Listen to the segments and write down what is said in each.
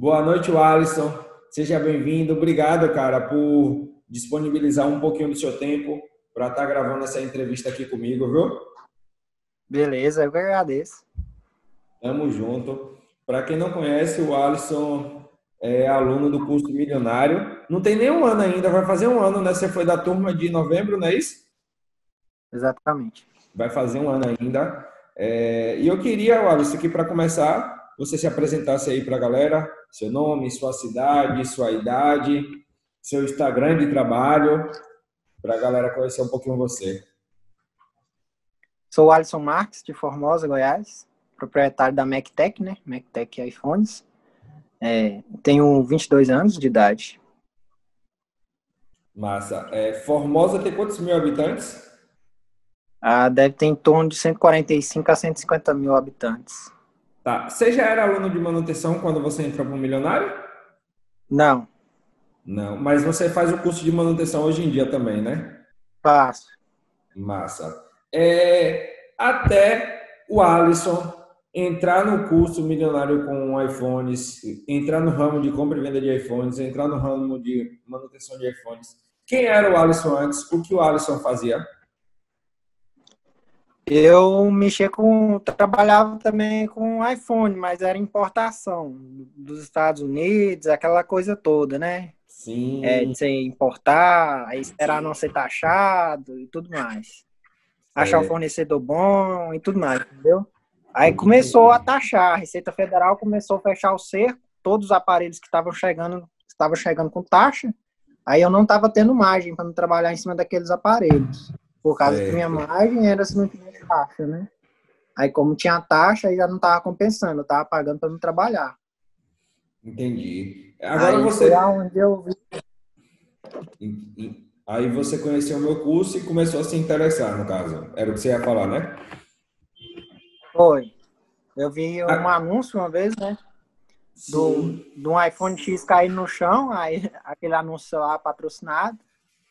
Boa noite, Alisson. Seja bem-vindo. Obrigado, cara, por disponibilizar um pouquinho do seu tempo para estar tá gravando essa entrevista aqui comigo, viu? Beleza, eu que agradeço. Tamo junto. Para quem não conhece, o Alisson é aluno do curso Milionário. Não tem nem um ano ainda, vai fazer um ano, né? Você foi da turma de novembro, não é isso? Exatamente. Vai fazer um ano ainda. É... E eu queria, Alisson, aqui para começar, você se apresentasse aí para a galera, seu nome, sua cidade, sua idade, seu Instagram de trabalho, para a galera conhecer um pouquinho você. Sou Alisson Marques, de Formosa, Goiás, proprietário da MacTech, né? MacTech iPhones. É, tenho 22 anos de idade. Massa. É, Formosa tem quantos mil habitantes? Ah, deve ter em torno de 145 a 150 mil habitantes. Tá. Você já era aluno de manutenção quando você entrou para o Milionário? Não. Não, mas você faz o curso de manutenção hoje em dia também, né? Faço. Massa. É, até o Alisson entrar no curso milionário com iPhones, entrar no ramo de compra e venda de iPhones, entrar no ramo de manutenção de iPhones. Quem era o Alisson antes? O que o Alisson fazia? Eu mexia com, trabalhava também com iPhone, mas era importação dos Estados Unidos, aquela coisa toda, né? Sim. É, de você importar, esperar Sim. não ser taxado e tudo mais. Achar é. um fornecedor bom e tudo mais, entendeu? Aí começou a taxar, a Receita Federal começou a fechar o cerco, todos os aparelhos que estavam chegando, estavam chegando com taxa, aí eu não estava tendo margem para trabalhar em cima daqueles aparelhos. Por causa é. que minha margem era se não tivesse taxa, né? Aí como tinha taxa, aí já não estava compensando, eu estava pagando para não trabalhar. Entendi. Agora aí você. Onde eu vi... Aí você conheceu o meu curso e começou a se interessar, no caso. Era o que você ia falar, né? Foi. Eu vi um ah. anúncio uma vez, né? Do, do um iPhone X cair no chão, aí aquele anúncio lá patrocinado.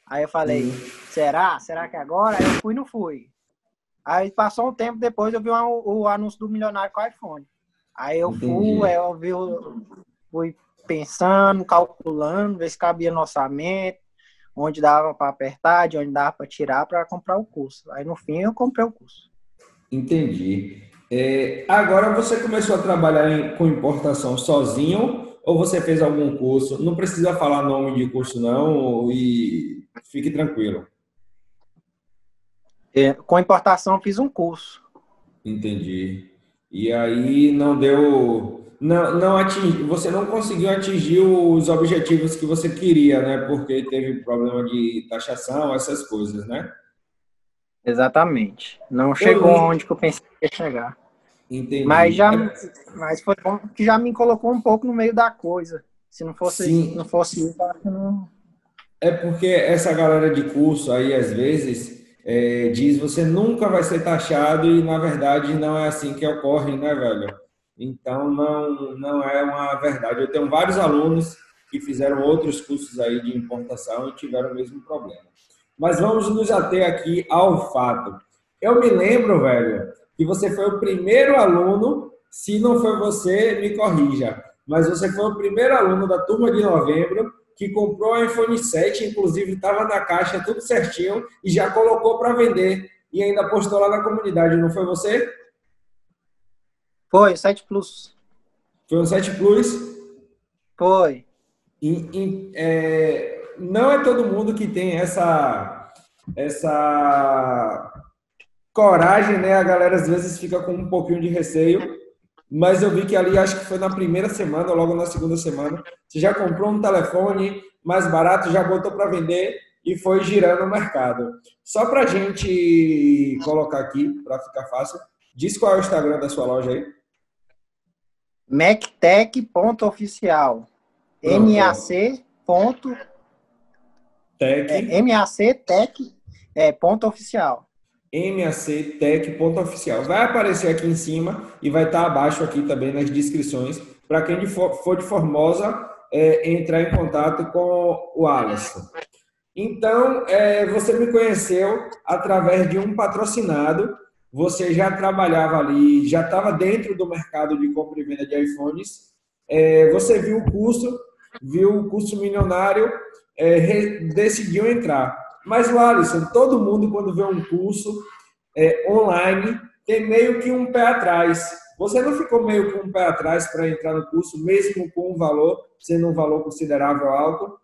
Aí eu falei, hum. será? Será que é agora? Aí eu fui e não fui. Aí passou um tempo depois eu vi uma, o, anúncio do milionário com o iPhone. Aí eu Entendi. fui, eu vi, fui pensando, calculando, ver se cabia no orçamento, onde dava para apertar, de onde dava para tirar para comprar o curso. Aí no fim eu comprei o curso. Entendi. É, agora você começou a trabalhar em, com importação sozinho ou você fez algum curso? Não precisa falar nome de curso não e fique tranquilo. É, com importação fiz um curso. Entendi. E aí não deu, não, não atingi, você não conseguiu atingir os objetivos que você queria, né? Porque teve problema de taxação, essas coisas, né? Exatamente. Não chegou eu... onde que eu pensei que ia chegar. Entendi. Mas já, mas foi bom que já me colocou um pouco no meio da coisa. Se não fosse, Sim. não fosse isso, acho que não. É porque essa galera de curso aí, às vezes, é, diz você nunca vai ser taxado e, na verdade, não é assim que ocorre, né, velho? Então, não, não é uma verdade. Eu tenho vários alunos que fizeram outros cursos aí de importação e tiveram o mesmo problema. Mas vamos nos ater aqui ao fato. Eu me lembro, velho, que você foi o primeiro aluno, se não foi você, me corrija, mas você foi o primeiro aluno da turma de novembro que comprou o iPhone 7, inclusive estava na caixa tudo certinho e já colocou para vender e ainda postou lá na comunidade, não foi você? Foi, 7 Plus. Foi um 7 Plus? Foi. E, e, é, não é todo mundo que tem essa essa coragem, né? A galera às vezes fica com um pouquinho de receio, mas eu vi que ali, acho que foi na primeira semana, ou logo na segunda semana, você já comprou um telefone mais barato, já botou para vender e foi girando o mercado. Só para a gente colocar aqui, para ficar fácil, diz qual é o Instagram da sua loja aí. mactech.oficial. M-A-C. Tech. É, MAC Tech é, ponto oficial. MAC Tech ponto oficial. Vai aparecer aqui em cima e vai estar abaixo aqui também nas descrições para quem for de Formosa é, entrar em contato com o Alisson. Então, é, você me conheceu através de um patrocinado. Você já trabalhava ali, já estava dentro do mercado de compra e venda de iPhones é, você viu o curso, viu o curso milionário, é, decidiu entrar. Mas, Alisson, todo mundo, quando vê um curso é, online, tem meio que um pé atrás. Você não ficou meio com um pé atrás para entrar no curso, mesmo com um valor, sendo um valor considerável alto?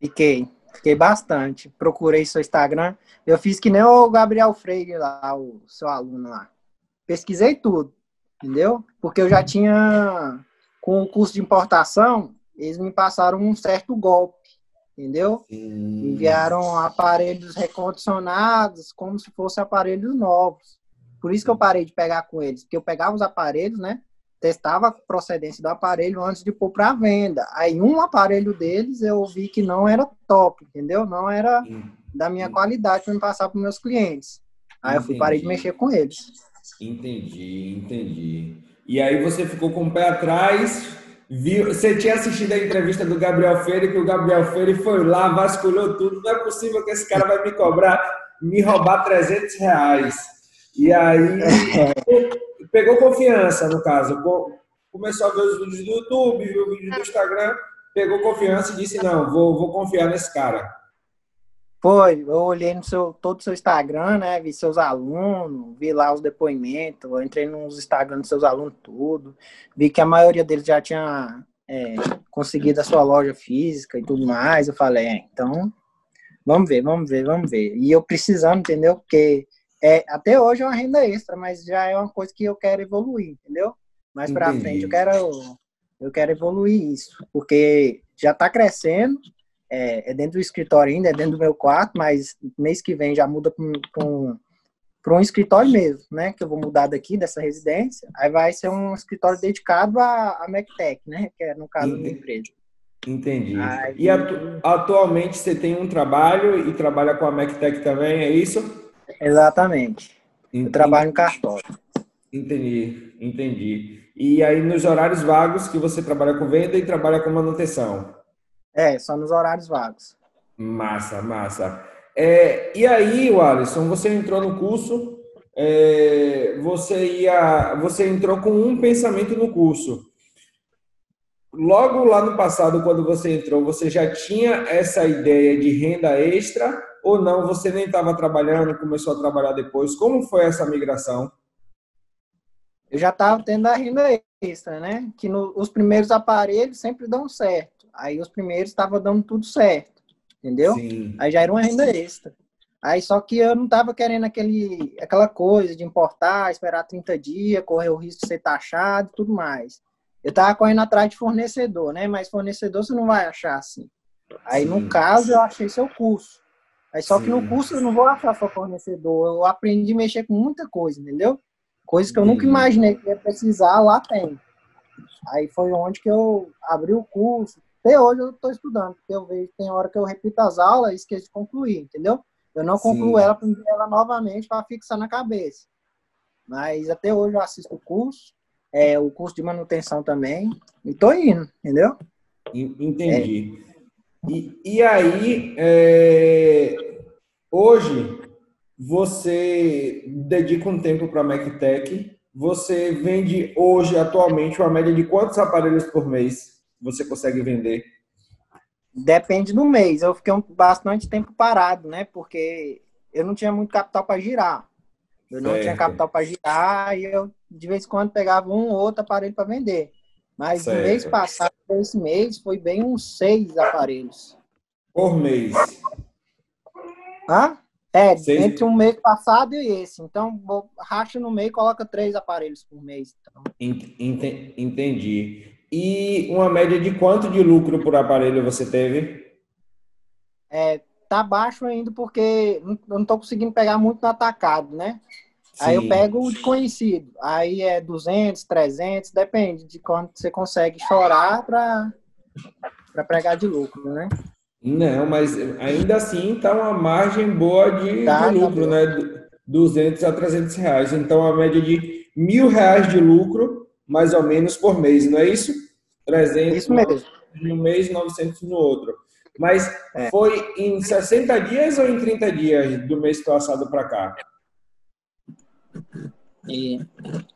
Fiquei, fiquei bastante. Procurei seu Instagram. Eu fiz que nem o Gabriel Freire lá, o seu aluno lá. Pesquisei tudo, entendeu? Porque eu já tinha, com o curso de importação, eles me passaram um certo golpe, entendeu? Hum. Enviaram aparelhos recondicionados como se fossem aparelhos novos. Por isso que eu parei de pegar com eles, porque eu pegava os aparelhos, né? Testava a procedência do aparelho antes de pôr para venda. Aí um aparelho deles eu vi que não era top, entendeu? Não era da minha qualidade para me passar para meus clientes. Aí entendi. eu fui parei de mexer com eles. Entendi, entendi. E aí você ficou com o pé atrás, viu? Você tinha assistido a entrevista do Gabriel Freire, que o Gabriel Freire foi lá, vasculhou tudo. Não é possível que esse cara vai me cobrar, me roubar 300 reais. E aí pegou confiança, no caso. Começou a ver os vídeos do YouTube, viu o vídeo do Instagram, pegou confiança e disse, não, vou, vou confiar nesse cara. Foi, eu olhei no seu, todo o seu Instagram, né? Vi seus alunos, vi lá os depoimentos, eu entrei nos Instagram dos seus alunos tudo, vi que a maioria deles já tinha é, conseguido a sua loja física e tudo mais. Eu falei, é, então, vamos ver, vamos ver, vamos ver. E eu precisando, entendeu? Porque é, até hoje é uma renda extra, mas já é uma coisa que eu quero evoluir, entendeu? Mais para frente eu quero eu quero evoluir isso, porque já está crescendo, é, é, dentro do escritório ainda, é dentro do meu quarto, mas mês que vem já muda para um, um escritório mesmo, né? Que eu vou mudar daqui, dessa residência. Aí vai ser um escritório dedicado à, à MacTech, né? Que é no caso da empresa. Entendi. Aí, e atu atualmente você tem um trabalho e trabalha com a MacTech também, é isso? Exatamente. Entendi. Eu trabalho em cartório. Entendi, entendi. E aí nos horários vagos que você trabalha com venda e trabalha com manutenção? É, só nos horários vagos. Massa, massa. É, e aí, Alisson, você entrou no curso, é, você ia, você entrou com um pensamento no curso. Logo lá no passado, quando você entrou, você já tinha essa ideia de renda extra ou não? Você nem estava trabalhando, começou a trabalhar depois. Como foi essa migração? Eu já estava tendo a renda extra, né? Que no, os primeiros aparelhos sempre dão certo. Aí os primeiros estavam dando tudo certo, entendeu? Sim. Aí já era uma renda extra. Aí só que eu não estava querendo aquele, aquela coisa de importar, esperar 30 dias, correr o risco de ser taxado e tudo mais. Eu estava correndo atrás de fornecedor, né? Mas fornecedor você não vai achar assim. Aí, Sim. no caso, eu achei seu curso. Aí só Sim. que no curso eu não vou achar só fornecedor, eu aprendi a mexer com muita coisa, entendeu? Coisas que eu nunca imaginei que ia precisar, lá tem. Aí foi onde que eu abri o curso. Até hoje eu estou estudando, porque eu vejo que tem hora que eu repito as aulas e esqueço de concluir, entendeu? Eu não concluo Sim. ela para ela novamente para fixar na cabeça. Mas até hoje eu assisto o curso, é, o curso de manutenção também, e tô indo, entendeu? Entendi. É. E, e aí, é, hoje, você dedica um tempo para a MacTech, você vende hoje, atualmente, uma média de quantos aparelhos por mês você consegue vender? Depende do mês. Eu fiquei bastante tempo parado, né? Porque eu não tinha muito capital para girar. Eu não certo. tinha capital para girar e eu, de vez em quando, pegava um ou outro aparelho para vender. Mas certo. no mês passado, esse mês, foi bem uns seis aparelhos. Por mês? Hã? É, seis... entre um mês passado e esse. Então, racha no meio e coloca três aparelhos por mês. Então. Entendi. E uma média de quanto de lucro por aparelho você teve? É, tá baixo ainda porque eu não tô conseguindo pegar muito no atacado, né? Sim. Aí eu pego o conhecido. Aí é 200, 300, depende de quanto você consegue chorar para para pregar de lucro, né? Não, mas ainda assim tá uma margem boa de, tá, de tá lucro, tá né? 200 a 300 reais. Então, a média de mil reais de lucro, mais ou menos, por mês, não é isso? 300 isso mesmo. no mês, 900 no outro. Mas é. foi em 60 dias ou em 30 dias do mês passado para cá?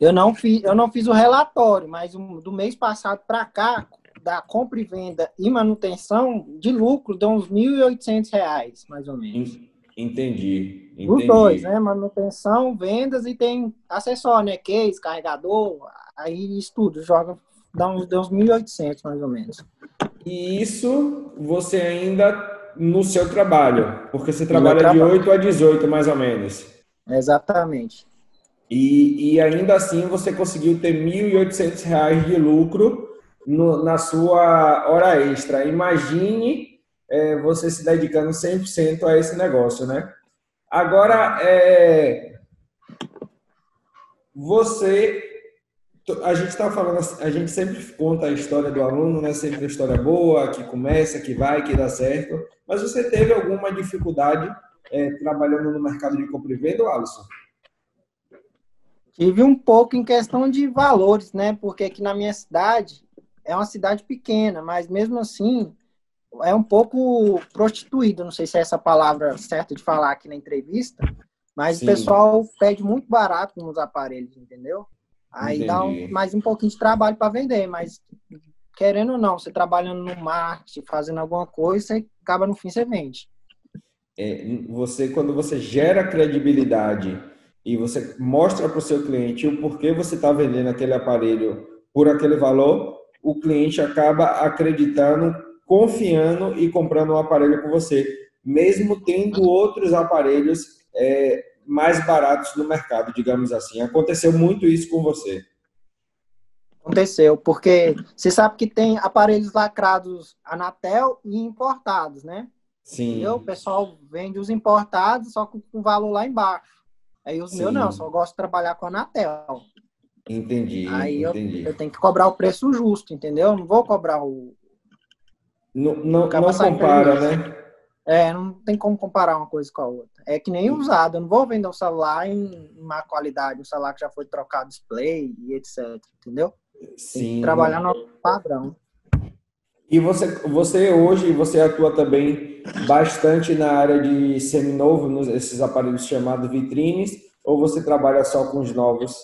Eu não fiz, eu não fiz o relatório, mas do mês passado para cá, da compra e venda e manutenção de lucro deu uns R$ 1.800, mais ou menos. Entendi, entendi. Os dois, né? Manutenção, vendas e tem acessório, né? Case, carregador, aí estudo, joga, dá uns, dá uns 1.800 mais ou menos. E isso você ainda no seu trabalho, porque você trabalha de 8 a 18 mais ou menos. Exatamente. E, e ainda assim você conseguiu ter R$ 1.800 de lucro no, na sua hora extra. Imagine é, você se dedicando 100% a esse negócio, né? Agora, é, você, a gente está falando, a gente sempre conta a história do aluno, né? Sempre a história boa, que começa, que vai, que dá certo. Mas você teve alguma dificuldade é, trabalhando no mercado de compra e venda, Alisson? Tive um pouco em questão de valores, né? Porque aqui na minha cidade é uma cidade pequena, mas mesmo assim é um pouco prostituído. Não sei se é essa palavra certa de falar aqui na entrevista, mas Sim. o pessoal pede muito barato nos aparelhos, entendeu? Aí Entendi. dá um, mais um pouquinho de trabalho para vender, mas querendo ou não, você trabalhando no marketing, fazendo alguma coisa, você acaba no fim você vende. É, você quando você gera credibilidade e você mostra para o seu cliente o porquê você está vendendo aquele aparelho por aquele valor, o cliente acaba acreditando, confiando e comprando um aparelho com você, mesmo tendo outros aparelhos é, mais baratos no mercado, digamos assim. Aconteceu muito isso com você. Aconteceu, porque você sabe que tem aparelhos lacrados Anatel e importados, né? Sim. Entendeu? O pessoal vende os importados, só com o valor lá embaixo. Aí os Sim. meus não, só gosto de trabalhar com a Anatel. Entendi. Aí entendi. Eu, eu tenho que cobrar o preço justo, entendeu? não vou cobrar o. Não, não, não compara, né? É, não tem como comparar uma coisa com a outra. É que nem usado. Eu não vou vender um celular em má qualidade, um celular que já foi trocado display e etc. Entendeu? Sim. trabalhar no padrão. E você, você hoje, você atua também bastante na área de seminovo, esses aparelhos chamados vitrines, ou você trabalha só com os novos?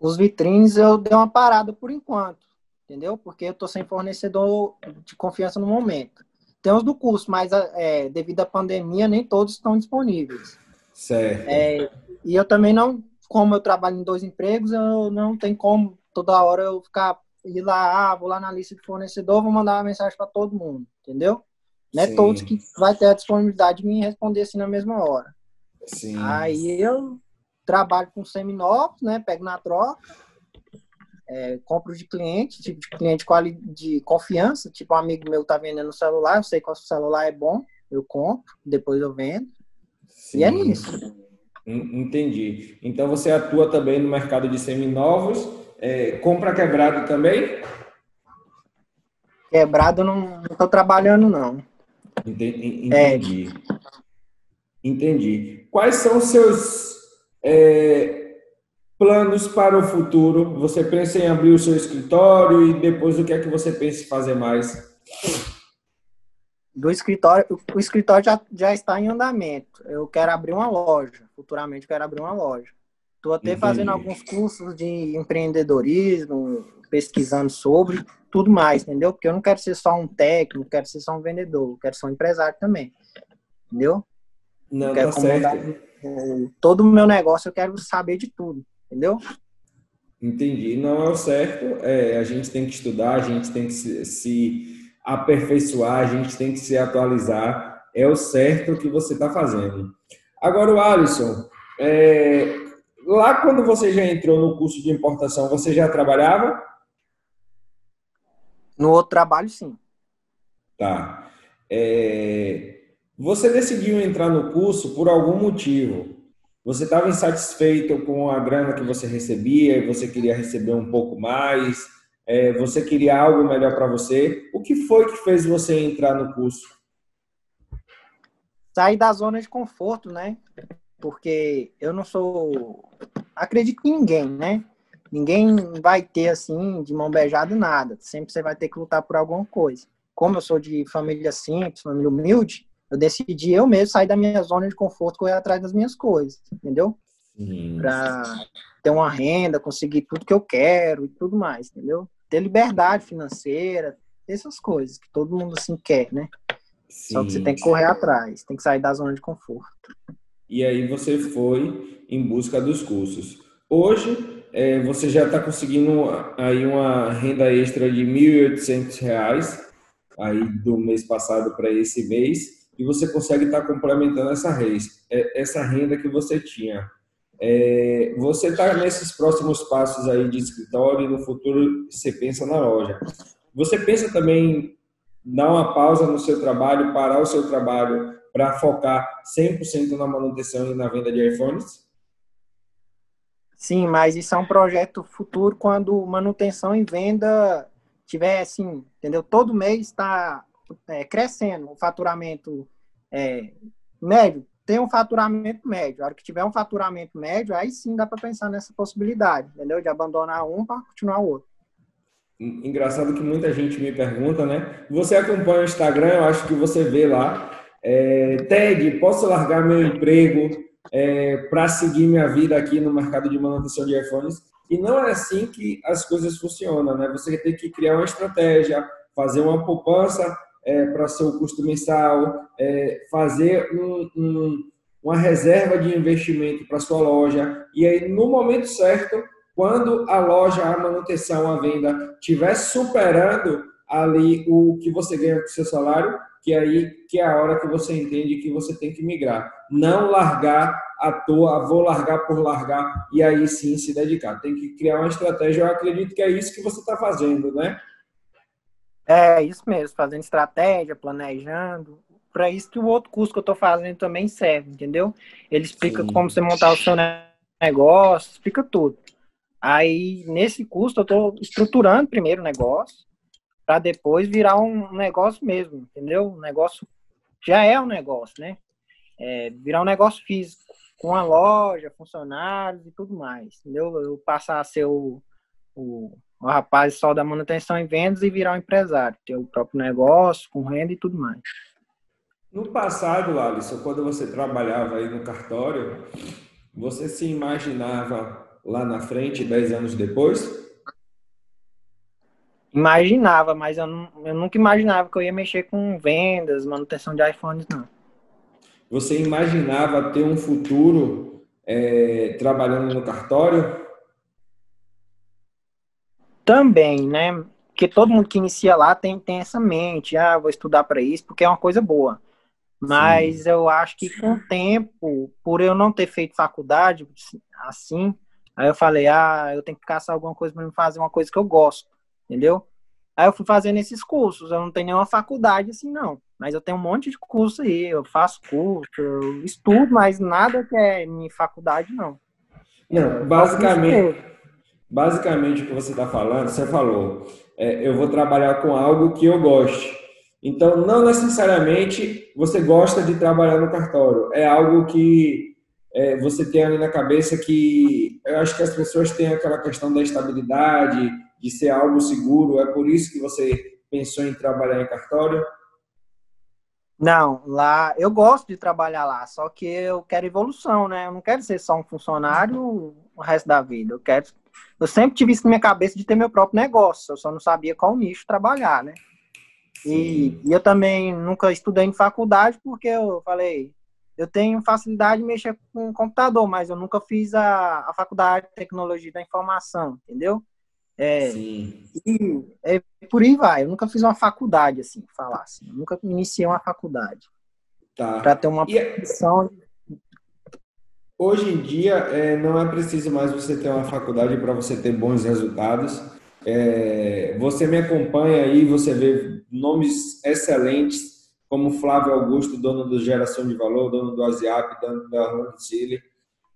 Os vitrines eu dei uma parada por enquanto, entendeu? Porque eu tô sem fornecedor de confiança no momento. Tem os do curso, mas é, devido à pandemia, nem todos estão disponíveis. Certo. É, e eu também não, como eu trabalho em dois empregos, eu não tenho como toda hora eu ficar ir lá, ah, vou lá na lista de fornecedor, vou mandar uma mensagem para todo mundo, entendeu? Não é todos que vai ter a disponibilidade de me responder assim na mesma hora. Sim. Aí eu trabalho com seminovos, né? Pego na troca, é, compro de cliente, tipo de cliente de confiança, tipo um amigo meu tá vendendo celular, eu sei que o celular é bom, eu compro, depois eu vendo. Sim. E é nisso. Entendi. Então você atua também no mercado de seminovos é, compra quebrado também? Quebrado não estou trabalhando, não. Entendi. Entendi. É. Entendi. Quais são os seus é, planos para o futuro? Você pensa em abrir o seu escritório e depois o que é que você pensa em fazer mais? Do escritório, o escritório já, já está em andamento. Eu quero abrir uma loja. Futuramente eu quero abrir uma loja. Estou até Entendi. fazendo alguns cursos de empreendedorismo, pesquisando sobre tudo mais, entendeu? Porque eu não quero ser só um técnico, quero ser só um vendedor, quero ser um empresário também, entendeu? Não, eu quero tá comandar todo o meu negócio, eu quero saber de tudo, entendeu? Entendi. Não é o certo. É, a gente tem que estudar, a gente tem que se, se aperfeiçoar, a gente tem que se atualizar. É o certo que você está fazendo. Agora, o Alisson, é, lá quando você já entrou no curso de importação, você já trabalhava? No outro trabalho, sim. Tá. É... Você decidiu entrar no curso por algum motivo. Você estava insatisfeito com a grana que você recebia e você queria receber um pouco mais. É, você queria algo melhor para você. O que foi que fez você entrar no curso? Sair da zona de conforto, né? porque eu não sou. Acredito em ninguém, né? Ninguém vai ter assim, de mão beijada, nada. Sempre você vai ter que lutar por alguma coisa. Como eu sou de família simples, família humilde, eu decidi eu mesmo sair da minha zona de conforto, correr atrás das minhas coisas, entendeu? para ter uma renda, conseguir tudo que eu quero e tudo mais, entendeu? Ter liberdade financeira, essas coisas que todo mundo assim quer, né? Sim. Só que você tem que correr atrás, tem que sair da zona de conforto. E aí você foi em busca dos cursos. Hoje é, você já está conseguindo aí uma renda extra de R$ 1.800 aí do mês passado para esse mês e você consegue estar tá complementando essa, reis, é, essa renda que você tinha. É, você está nesses próximos passos aí de escritório e no futuro você pensa na loja. Você pensa também dar uma pausa no seu trabalho, parar o seu trabalho para focar 100% na manutenção e na venda de iPhones? Sim, mas isso é um projeto futuro quando manutenção e venda tiver assim, entendeu? Todo mês está é, crescendo o faturamento é, médio. Tem um faturamento médio. A hora que tiver um faturamento médio, aí sim dá para pensar nessa possibilidade, entendeu? De abandonar um para continuar o outro. Engraçado que muita gente me pergunta, né? Você acompanha o Instagram, eu acho que você vê lá. É, Ted, posso largar meu emprego é, para seguir minha vida aqui no mercado de manutenção de iPhones? E não é assim que as coisas funcionam, né? Você tem que criar uma estratégia, fazer uma poupança é, para seu custo mensal, é, fazer um, um, uma reserva de investimento para sua loja. E aí, no momento certo, quando a loja, a manutenção, a venda estiver superando ali o que você ganha com seu salário, que aí que é a hora que você entende que você tem que migrar. Não largar à toa, vou largar por largar e aí sim se dedicar. Tem que criar uma estratégia. Eu acredito que é isso que você está fazendo, né? É, isso mesmo, fazendo estratégia, planejando. Para isso que o outro curso que eu estou fazendo também serve, entendeu? Ele explica sim. como você montar o seu negócio, explica tudo. Aí, nesse custo, eu estou estruturando primeiro o negócio, para depois virar um negócio mesmo, entendeu? Um negócio já é um negócio, né? É, virar um negócio físico, com a loja, funcionários e tudo mais, entendeu? Eu passar a ser o, o, o rapaz só da manutenção e vendas e virar um empresário, ter o próprio negócio, com renda e tudo mais. No passado, Alisson, quando você trabalhava aí no cartório, você se imaginava lá na frente, dez anos depois? Imaginava, mas eu, não, eu nunca imaginava que eu ia mexer com vendas, manutenção de iPhones, não. Você imaginava ter um futuro é, trabalhando no cartório? Também, né? Porque todo mundo que inicia lá tem, tem essa mente, ah, vou estudar para isso, porque é uma coisa boa. Mas Sim. eu acho que com o tempo, por eu não ter feito faculdade assim, Aí eu falei, ah, eu tenho que caçar alguma coisa para me fazer uma coisa que eu gosto, entendeu? Aí eu fui fazendo esses cursos. Eu não tenho nenhuma faculdade assim, não. Mas eu tenho um monte de curso aí. Eu faço curso, eu estudo, mas nada que é minha faculdade, não. Não, basicamente, basicamente o que você está falando, você falou, é, eu vou trabalhar com algo que eu goste. Então, não necessariamente você gosta de trabalhar no cartório. É algo que é, você tem ali na cabeça que eu acho que as pessoas têm aquela questão da estabilidade, de ser algo seguro. É por isso que você pensou em trabalhar em cartório? Não, lá eu gosto de trabalhar lá, só que eu quero evolução, né? Eu não quero ser só um funcionário o resto da vida. Eu quero. Eu sempre tive isso na minha cabeça de ter meu próprio negócio. Eu só não sabia qual nicho trabalhar, né? E, e, eu também nunca estudei em faculdade porque eu falei, eu tenho facilidade de mexer com o computador, mas eu nunca fiz a, a faculdade de tecnologia da informação, entendeu? É, Sim. E é, por aí vai. Eu nunca fiz uma faculdade, assim, falar assim. Eu nunca iniciei uma faculdade. Tá. Para ter uma profissão. Hoje em dia, é, não é preciso mais você ter uma faculdade para você ter bons resultados. É, você me acompanha aí, você vê nomes excelentes como Flávio Augusto, dono do Geração de Valor, dono do Asiap, dono da Ronda Chile,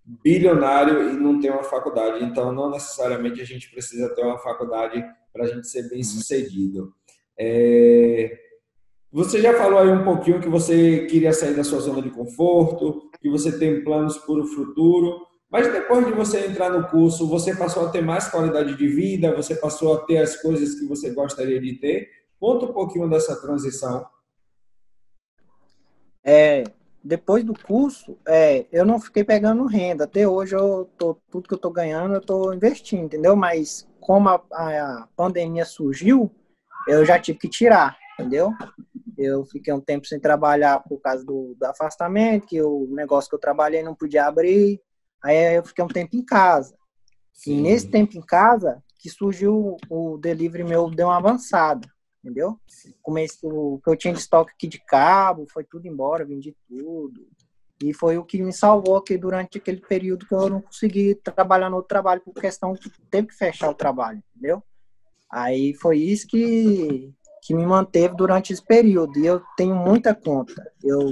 bilionário e não tem uma faculdade. Então, não necessariamente a gente precisa ter uma faculdade para a gente ser bem sucedido. É... Você já falou aí um pouquinho que você queria sair da sua zona de conforto, que você tem planos para o futuro, mas depois de você entrar no curso, você passou a ter mais qualidade de vida, você passou a ter as coisas que você gostaria de ter. Conta um pouquinho dessa transição. É, depois do curso, é, eu não fiquei pegando renda. Até hoje, eu tô, tudo que eu tô ganhando, eu tô investindo, entendeu? Mas como a, a pandemia surgiu, eu já tive que tirar, entendeu? Eu fiquei um tempo sem trabalhar por causa do, do afastamento, que o negócio que eu trabalhei não podia abrir. Aí eu fiquei um tempo em casa. Sim. E nesse tempo em casa, que surgiu o delivery meu, deu uma avançada entendeu? Comecei, o que eu tinha de estoque aqui de cabo, foi tudo embora, vendi tudo. E foi o que me salvou aqui durante aquele período que eu não consegui trabalhar no outro trabalho por questão que teve que fechar o trabalho, entendeu? Aí foi isso que, que me manteve durante esse período. E eu tenho muita conta. Eu,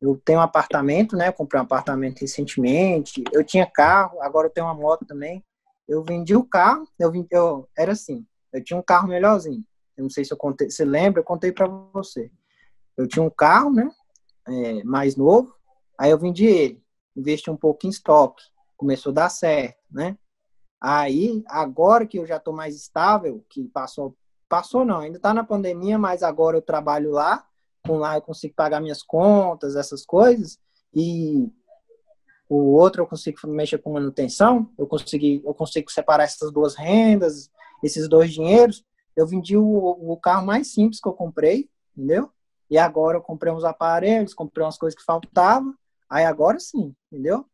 eu tenho um apartamento, né? Eu comprei um apartamento recentemente. Eu tinha carro, agora eu tenho uma moto também. Eu vendi o carro, eu, vendi, eu era assim, eu tinha um carro melhorzinho. Eu não sei se eu contei, você lembra, eu contei para você. Eu tinha um carro, né? É, mais novo, aí eu vendi ele, investi um pouco em estoque, começou a dar certo, né? Aí, agora que eu já estou mais estável, que passou, passou não, ainda está na pandemia, mas agora eu trabalho lá, com lá eu consigo pagar minhas contas, essas coisas, e o outro eu consigo mexer com manutenção, eu consigo, eu consigo separar essas duas rendas, esses dois dinheiros, eu vendi o, o carro mais simples que eu comprei, entendeu? E agora eu comprei uns aparelhos, comprei umas coisas que faltavam. Aí agora sim, entendeu?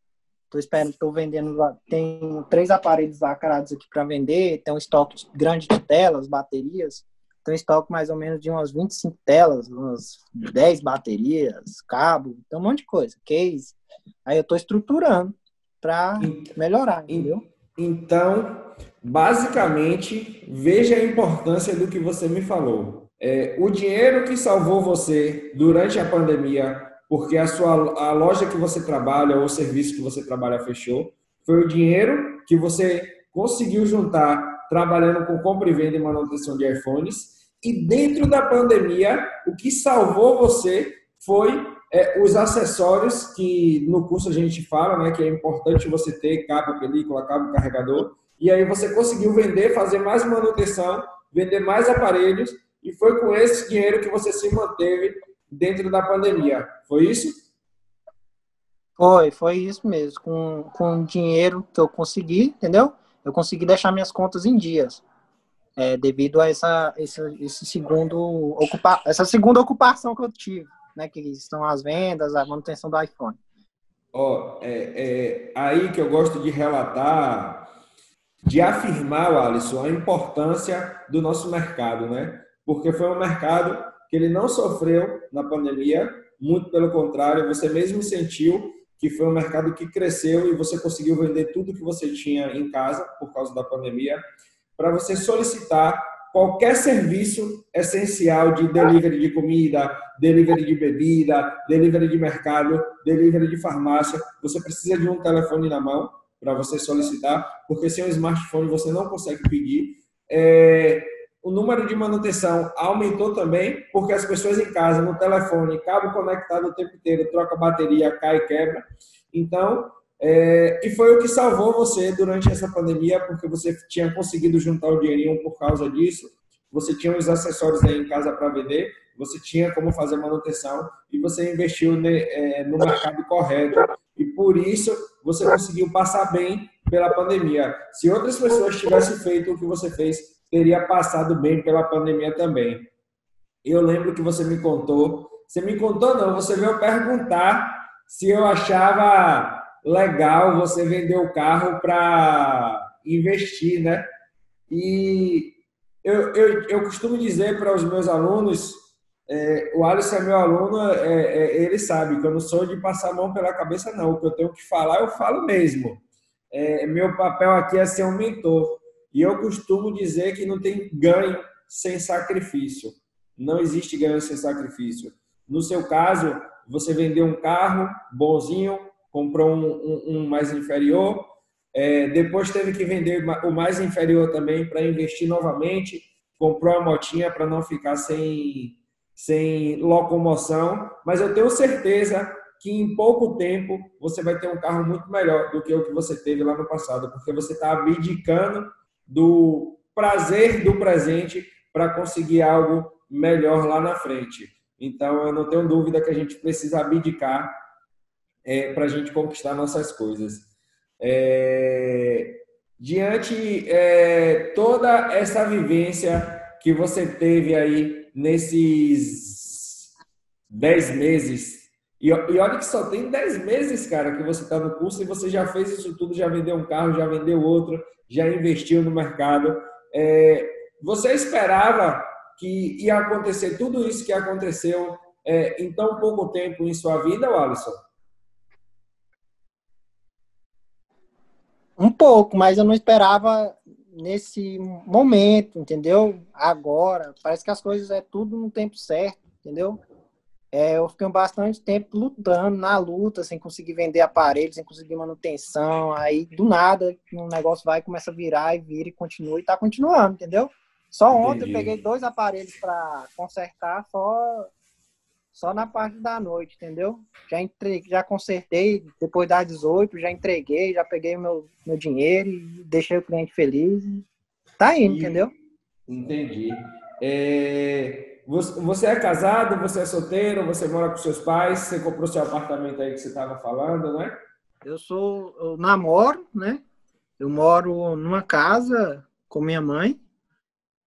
Tô esperando, tô vendendo, tem três aparelhos lacrados aqui para vender, tem um estoque grande de telas, baterias, tem um estoque mais ou menos de umas 25 telas, umas 10 baterias, cabo, tem um monte de coisa, case. Aí eu tô estruturando para melhorar, entendeu? Então, basicamente, veja a importância do que você me falou. É, o dinheiro que salvou você durante a pandemia, porque a sua a loja que você trabalha ou o serviço que você trabalha fechou, foi o dinheiro que você conseguiu juntar trabalhando com compra e venda e manutenção de iPhones. E dentro da pandemia, o que salvou você foi é, os acessórios que no curso a gente fala, né, que é importante você ter cabo película, cabo carregador, e aí você conseguiu vender, fazer mais manutenção, vender mais aparelhos, e foi com esse dinheiro que você se manteve dentro da pandemia. Foi isso? Foi, foi isso mesmo. Com, com o dinheiro que eu consegui, entendeu? Eu consegui deixar minhas contas em dias. É, devido a essa, esse, esse segundo ocupa, essa segunda ocupação que eu tive, né? Que são as vendas, a manutenção do iPhone. Ó, oh, é, é aí que eu gosto de relatar de afirmar, Alisson, a importância do nosso mercado, né? Porque foi um mercado que ele não sofreu na pandemia, muito pelo contrário, você mesmo sentiu que foi um mercado que cresceu e você conseguiu vender tudo que você tinha em casa por causa da pandemia, para você solicitar qualquer serviço essencial de delivery de comida, delivery de bebida, delivery de mercado, delivery de farmácia, você precisa de um telefone na mão para você solicitar, porque sem um smartphone você não consegue pedir. É, o número de manutenção aumentou também, porque as pessoas em casa, no telefone, cabo conectado o tempo inteiro, troca bateria, cai e quebra. Então, é, e foi o que salvou você durante essa pandemia, porque você tinha conseguido juntar o dinheirinho por causa disso, você tinha os acessórios aí em casa para vender, você tinha como fazer manutenção e você investiu ne, é, no mercado correto e por isso você conseguiu passar bem pela pandemia. Se outras pessoas tivessem feito o que você fez, teria passado bem pela pandemia também. Eu lembro que você me contou, você me contou não, você veio perguntar se eu achava legal você vender o carro para investir, né? E eu, eu, eu costumo dizer para os meus alunos é, o Alisson é meu aluno, é, é, ele sabe que eu não sou de passar a mão pela cabeça, não. O que eu tenho que falar, eu falo mesmo. É, meu papel aqui é ser um mentor. E eu costumo dizer que não tem ganho sem sacrifício. Não existe ganho sem sacrifício. No seu caso, você vendeu um carro bonzinho, comprou um, um, um mais inferior, é, depois teve que vender o mais inferior também para investir novamente, comprou a motinha para não ficar sem sem locomoção, mas eu tenho certeza que em pouco tempo você vai ter um carro muito melhor do que o que você teve lá no passado, porque você está abdicando do prazer do presente para conseguir algo melhor lá na frente. Então, eu não tenho dúvida que a gente precisa abdicar é, para a gente conquistar nossas coisas. É, diante é, toda essa vivência que você teve aí nesses dez meses, e, e olha que só tem dez meses, cara, que você está no curso e você já fez isso tudo, já vendeu um carro, já vendeu outro, já investiu no mercado. É, você esperava que ia acontecer tudo isso que aconteceu é, em tão pouco tempo em sua vida, Alisson? Um pouco, mas eu não esperava nesse momento, entendeu? Agora, parece que as coisas é tudo no tempo certo, entendeu? É, eu fiquei bastante tempo lutando, na luta, sem conseguir vender aparelhos, sem conseguir manutenção. Aí, do nada, um negócio vai, começa a virar e vira e continua e tá continuando, entendeu? Só ontem Entendi. eu peguei dois aparelhos para consertar, só só na parte da noite, entendeu? Já entreguei, já consertei, depois das 18, já entreguei, já peguei o meu, meu dinheiro e deixei o cliente feliz. Tá indo, e... entendeu? Entendi. É... Você é casado, você é solteiro, você mora com seus pais, você comprou seu apartamento aí que você estava falando, né? Eu sou, eu namoro, né? Eu moro numa casa com minha mãe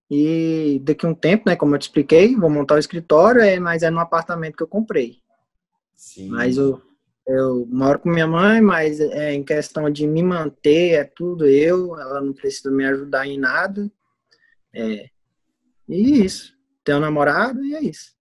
e daqui a um tempo, né, como eu te expliquei, vou montar o escritório, é, mas é no apartamento que eu comprei. Sim. Mas eu, eu moro com minha mãe, mas é, em questão de me manter, é tudo eu, ela não precisa me ajudar em nada. É, e isso. Tenho um namorado e é isso.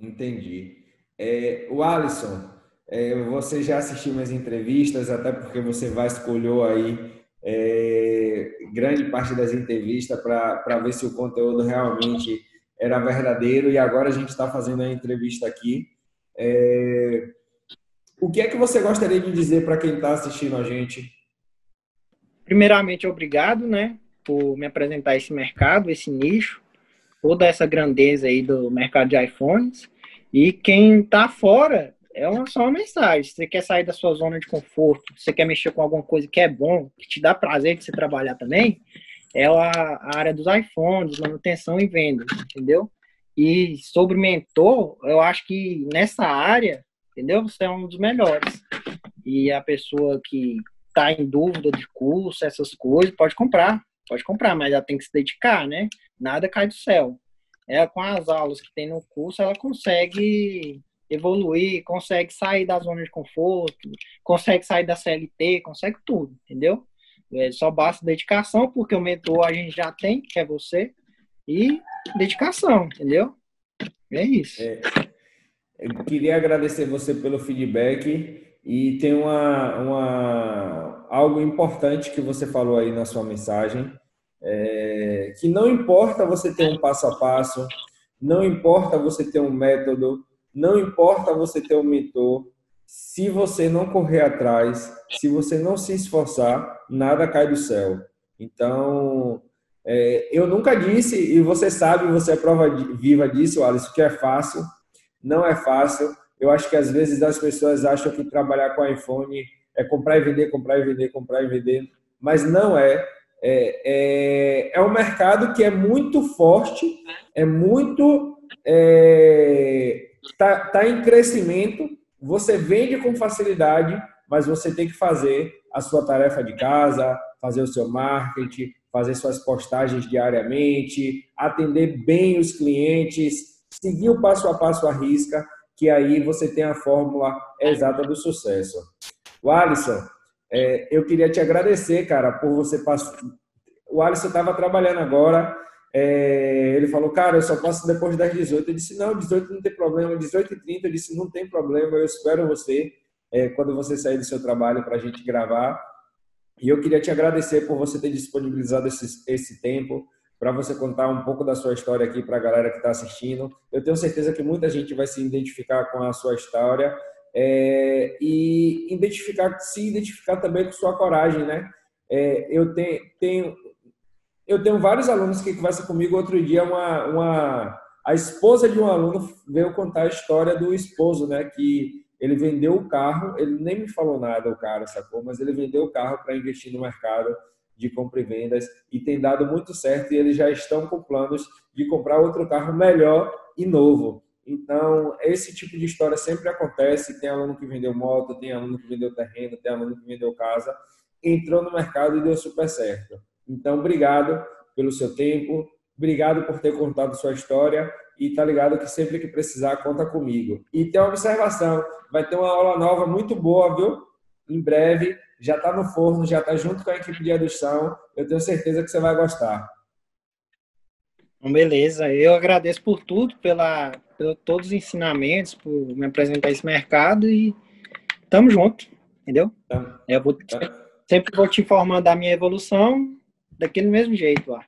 Entendi. É, o Alisson, é, você já assistiu minhas entrevistas, até porque você vai escolher aí é, grande parte das entrevistas para ver se o conteúdo realmente era verdadeiro e agora a gente está fazendo a entrevista aqui. É, o que é que você gostaria de dizer para quem está assistindo a gente? Primeiramente, obrigado, né, por me apresentar esse mercado, esse nicho, toda essa grandeza aí do mercado de iPhones. E quem está fora, é uma, só uma mensagem. Você quer sair da sua zona de conforto, se você quer mexer com alguma coisa que é bom, que te dá prazer de você trabalhar também, é a, área dos iPhones, manutenção e vendas, entendeu? E sobre mentor, eu acho que nessa área, entendeu? Você é um dos melhores. E a pessoa que está em dúvida de curso, essas coisas, pode comprar, pode comprar, mas ela tem que se dedicar, né? Nada cai do céu. Ela, com as aulas que tem no curso, ela consegue evoluir, consegue sair da zona de conforto, consegue sair da CLT, consegue tudo, entendeu? É, só basta dedicação, porque o mentor a gente já tem, que é você, e dedicação, entendeu? É isso. É, eu queria agradecer você pelo feedback e tem uma, uma algo importante que você falou aí na sua mensagem, é, que não importa você ter um passo a passo, não importa você ter um método, não importa você ter um mentor, se você não correr atrás, se você não se esforçar, nada cai do céu. Então, é, eu nunca disse, e você sabe, você é prova viva disso, Alisson, que é fácil. Não é fácil. Eu acho que às vezes as pessoas acham que trabalhar com iPhone é comprar e vender, comprar e vender, comprar e vender, mas não é. É, é, é um mercado que é muito forte, é muito é, está tá em crescimento, você vende com facilidade, mas você tem que fazer a sua tarefa de casa, fazer o seu marketing, fazer suas postagens diariamente, atender bem os clientes, seguir o passo a passo à risca, que aí você tem a fórmula exata do sucesso. O Alisson, é, eu queria te agradecer, cara, por você passar. O Alisson estava trabalhando agora é, ele falou, cara, eu só posso depois das 18. Eu disse, não, 18 não tem problema. 18 e 30, eu disse, não tem problema, eu espero você é, quando você sair do seu trabalho para a gente gravar. E eu queria te agradecer por você ter disponibilizado esse, esse tempo para você contar um pouco da sua história aqui para a galera que está assistindo. Eu tenho certeza que muita gente vai se identificar com a sua história é, e identificar, se identificar também com sua coragem, né? É, eu tenho, tenho eu tenho vários alunos que conversam comigo. Outro dia, uma, uma, a esposa de um aluno veio contar a história do esposo, né? Que ele vendeu o carro, ele nem me falou nada, o cara, sacou? Mas ele vendeu o carro para investir no mercado de compra e vendas e tem dado muito certo. E eles já estão com planos de comprar outro carro melhor e novo. Então, esse tipo de história sempre acontece. Tem aluno que vendeu moto, tem aluno que vendeu terreno, tem aluno que vendeu casa, entrou no mercado e deu super certo. Então, obrigado pelo seu tempo, obrigado por ter contado sua história e tá ligado que sempre que precisar, conta comigo. E tem uma observação, vai ter uma aula nova muito boa, viu? Em breve, já está no forno, já está junto com a equipe de edição. Eu tenho certeza que você vai gostar. Beleza, eu agradeço por tudo, pela, todos os ensinamentos, por me apresentar esse mercado e tamo junto, entendeu? Tá. Eu vou, tá. sempre vou te informando da minha evolução daquele mesmo jeito lá.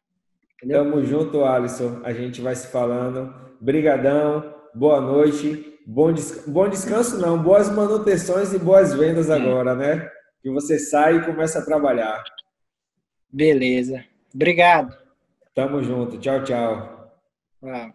Entendeu? Tamo junto, Alisson. A gente vai se falando. Brigadão, boa noite, bom, des... bom descanso não, boas manutenções e boas vendas agora, né? Que você sai e começa a trabalhar. Beleza. Obrigado. Tamo junto. Tchau, tchau. Uau.